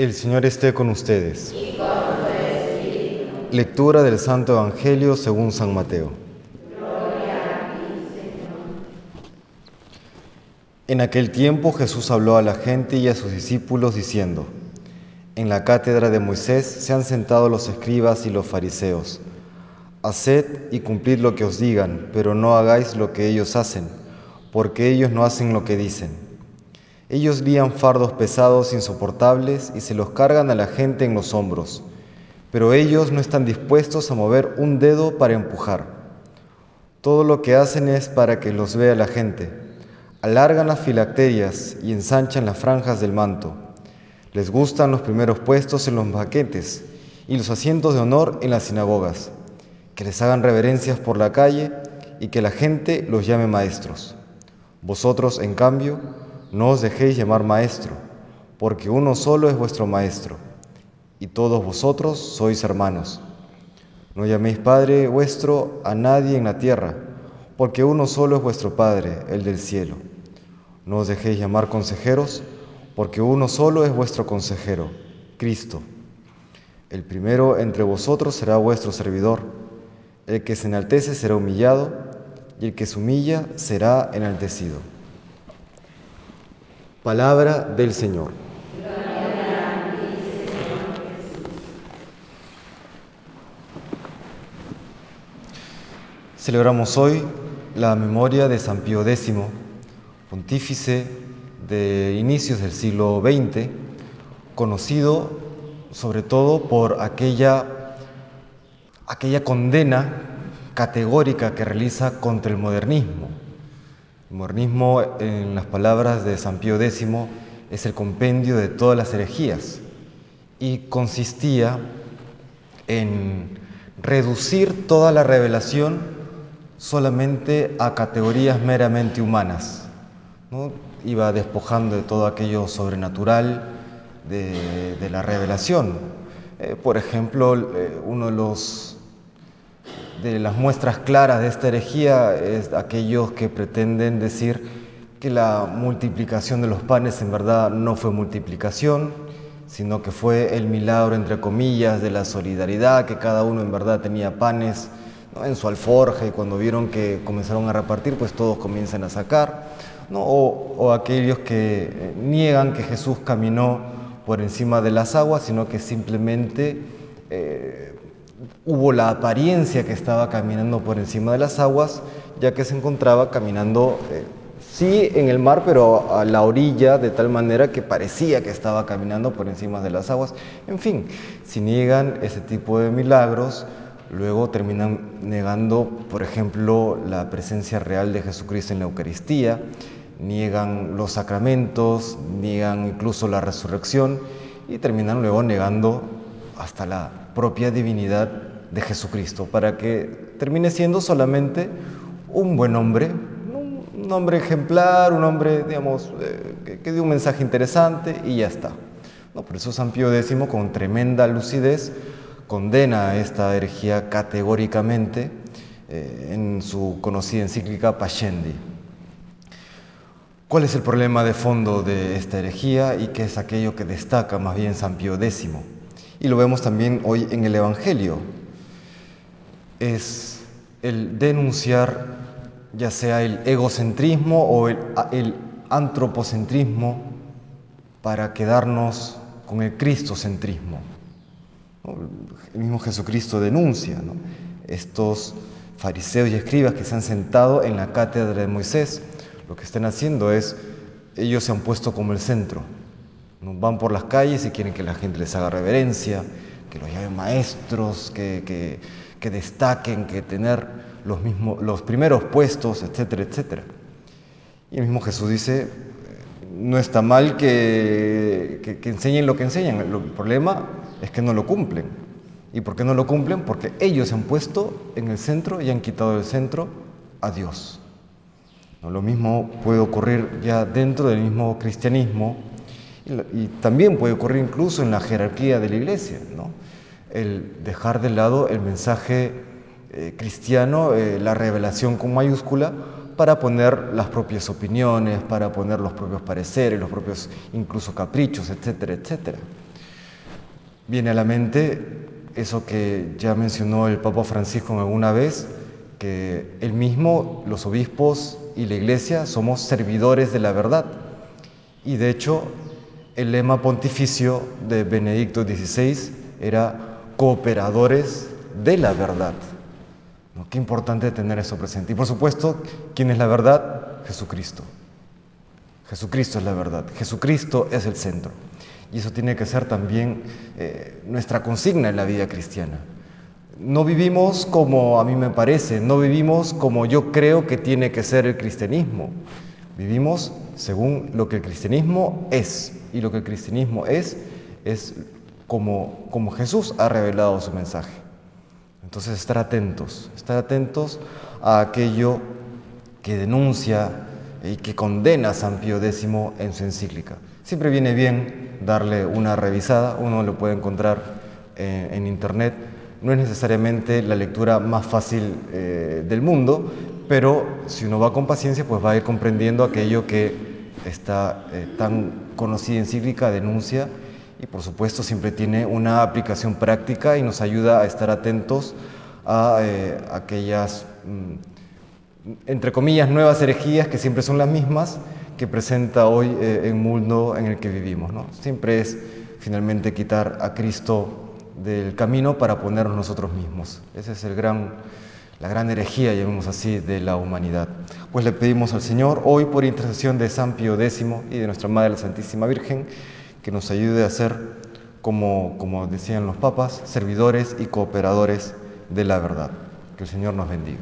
El Señor esté con ustedes. Lectura del Santo Evangelio según San Mateo. En aquel tiempo Jesús habló a la gente y a sus discípulos diciendo, En la cátedra de Moisés se han sentado los escribas y los fariseos. Haced y cumplid lo que os digan, pero no hagáis lo que ellos hacen, porque ellos no hacen lo que dicen. Ellos lían fardos pesados insoportables y se los cargan a la gente en los hombros, pero ellos no están dispuestos a mover un dedo para empujar. Todo lo que hacen es para que los vea la gente. Alargan las filacterias y ensanchan las franjas del manto. Les gustan los primeros puestos en los baquetes y los asientos de honor en las sinagogas que les hagan reverencias por la calle y que la gente los llame maestros. Vosotros, en cambio, no os dejéis llamar maestro, porque uno solo es vuestro maestro, y todos vosotros sois hermanos. No llaméis Padre vuestro a nadie en la tierra, porque uno solo es vuestro Padre, el del cielo. No os dejéis llamar consejeros, porque uno solo es vuestro consejero, Cristo. El primero entre vosotros será vuestro servidor el que se enaltece será humillado, y el que se humilla será enaltecido. Palabra del Señor. Celebramos hoy la memoria de San Pío X, pontífice de inicios del siglo XX, conocido sobre todo por aquella aquella condena categórica que realiza contra el modernismo. El modernismo, en las palabras de San Pío X, es el compendio de todas las herejías y consistía en reducir toda la revelación solamente a categorías meramente humanas. Iba despojando de todo aquello sobrenatural de, la revelación. Eh, por ejemplo, eh, uno de los de las muestras claras de esta herejía es aquellos que pretenden decir que la multiplicación de los panes en verdad no fue multiplicación, sino que fue el milagro, entre comillas, de la solidaridad, que cada uno en verdad tenía panes en su alforja y cuando vieron que comenzaron a repartir, pues todos comienzan a sacar. O, aquellos que eh, niegan que Jesús caminó por encima de las aguas, sino que simplemente eh, hubo la apariencia que estaba caminando por encima de las aguas, ya que se encontraba caminando, eh, sí, en el mar, pero a la orilla, de tal manera que parecía que estaba caminando por encima de las aguas. En fin, si niegan ese tipo de milagros, luego terminan negando, por ejemplo, la presencia real de Jesucristo en la Eucaristía, niegan los sacramentos, niegan incluso la resurrección y terminan luego negando hasta la propia divinidad de Jesucristo, para que termine siendo solamente un buen hombre, un hombre ejemplar, un hombre, digamos, eh, que, dio un mensaje interesante y ya está. No, por eso San Pío X, con tremenda lucidez, condena esta herejía categóricamente eh, en su conocida encíclica Pascendi. ¿Cuál es el problema de fondo de esta herejía y qué es aquello que destaca más bien San Pío X? Y lo vemos también hoy en el Evangelio. Es el denunciar ya sea el egocentrismo o el, antropocentrismo para quedarnos con el cristocentrismo. El mismo Jesucristo denuncia estos fariseos y escribas que se han sentado en la cátedra de Moisés. Lo que están haciendo es, ellos se han puesto como el centro Van por las calles y quieren que la gente les haga reverencia, que los llamen maestros, que, destaquen, que tener los, mismos, los primeros puestos, etcétera, etcétera. Y el mismo Jesús dice, no está mal que, que, enseñen lo que enseñan, el problema es que no lo cumplen. ¿Y por qué no lo cumplen? Porque ellos se han puesto en el centro y han quitado del centro a Dios. Lo mismo puede ocurrir ya dentro del mismo cristianismo, y también puede ocurrir incluso en la jerarquía de la iglesia, ¿no? el dejar de lado el mensaje eh, cristiano, eh, la revelación con mayúscula, para poner las propias opiniones, para poner los propios pareceres, los propios incluso caprichos, etcétera, etcétera. Viene a la mente eso que ya mencionó el Papa Francisco alguna vez, que él mismo, los obispos y la iglesia somos servidores de la verdad. Y de hecho, el lema pontificio de Benedicto XVI era cooperadores de la verdad. Qué importante tener eso presente. Y por supuesto, ¿quién es la verdad? Jesucristo. Jesucristo es la verdad. Jesucristo es el centro. Y eso tiene que ser también eh, nuestra consigna en la vida cristiana. No vivimos como a mí me parece, no vivimos como yo creo que tiene que ser el cristianismo. Vivimos según lo que el cristianismo es. Y lo que el cristianismo es es como, como Jesús ha revelado su mensaje. Entonces estar atentos, estar atentos a aquello que denuncia y que condena a San Pío X en su encíclica. Siempre viene bien darle una revisada, uno lo puede encontrar eh, en internet. No es necesariamente la lectura más fácil eh, del mundo, pero si uno va con paciencia, pues va a ir comprendiendo aquello que esta eh, tan conocida encíclica denuncia y por supuesto siempre tiene una aplicación práctica y nos ayuda a estar atentos a eh, aquellas, mm, entre comillas, nuevas herejías que siempre son las mismas que presenta hoy eh, el mundo en el que vivimos. ¿no? Siempre es finalmente quitar a Cristo del camino para ponernos nosotros mismos. Esa es el gran, la gran herejía, llamemos así, de la humanidad. Pues le pedimos al Señor, hoy por intercesión de San Pío X y de nuestra Madre la Santísima Virgen, que nos ayude a ser, como, como decían los papas, servidores y cooperadores de la verdad. Que el Señor nos bendiga.